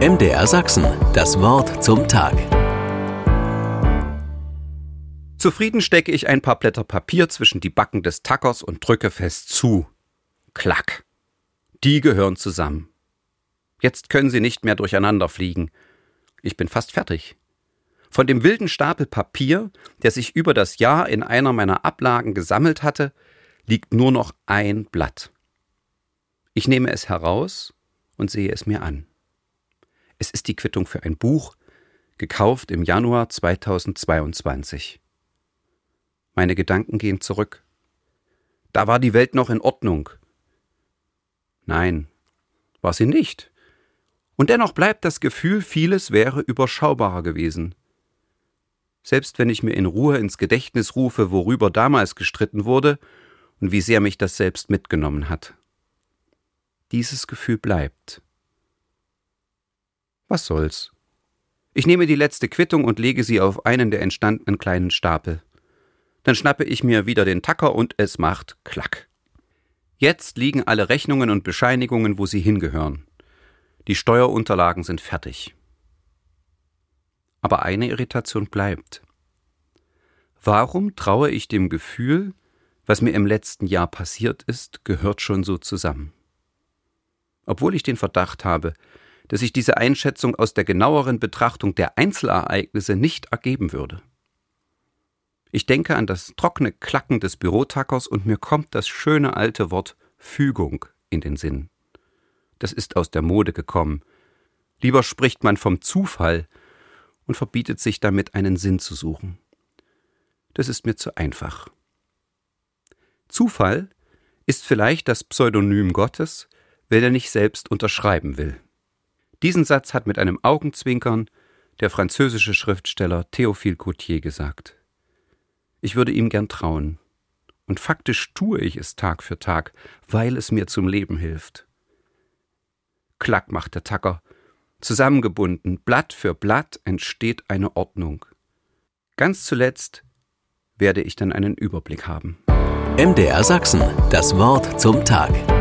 MDR Sachsen, das Wort zum Tag. Zufrieden stecke ich ein paar Blätter Papier zwischen die Backen des Tackers und drücke fest zu. Klack. Die gehören zusammen. Jetzt können sie nicht mehr durcheinander fliegen. Ich bin fast fertig. Von dem wilden Stapel Papier, der sich über das Jahr in einer meiner Ablagen gesammelt hatte, liegt nur noch ein Blatt. Ich nehme es heraus und sehe es mir an. Es ist die Quittung für ein Buch, gekauft im Januar 2022. Meine Gedanken gehen zurück. Da war die Welt noch in Ordnung. Nein, war sie nicht. Und dennoch bleibt das Gefühl, vieles wäre überschaubarer gewesen. Selbst wenn ich mir in Ruhe ins Gedächtnis rufe, worüber damals gestritten wurde und wie sehr mich das selbst mitgenommen hat. Dieses Gefühl bleibt. Was soll's? Ich nehme die letzte Quittung und lege sie auf einen der entstandenen kleinen Stapel. Dann schnappe ich mir wieder den Tacker und es macht Klack. Jetzt liegen alle Rechnungen und Bescheinigungen, wo sie hingehören. Die Steuerunterlagen sind fertig. Aber eine Irritation bleibt. Warum traue ich dem Gefühl, was mir im letzten Jahr passiert ist, gehört schon so zusammen? Obwohl ich den Verdacht habe, dass sich diese Einschätzung aus der genaueren Betrachtung der Einzelereignisse nicht ergeben würde. Ich denke an das trockene Klacken des Bürotackers und mir kommt das schöne alte Wort Fügung in den Sinn. Das ist aus der Mode gekommen. Lieber spricht man vom Zufall und verbietet sich damit einen Sinn zu suchen. Das ist mir zu einfach. Zufall ist vielleicht das Pseudonym Gottes, wenn er nicht selbst unterschreiben will. Diesen Satz hat mit einem Augenzwinkern der französische Schriftsteller Théophile Gautier gesagt. Ich würde ihm gern trauen. Und faktisch tue ich es Tag für Tag, weil es mir zum Leben hilft. Klack macht der Tacker. Zusammengebunden, Blatt für Blatt entsteht eine Ordnung. Ganz zuletzt werde ich dann einen Überblick haben. MDR Sachsen, das Wort zum Tag.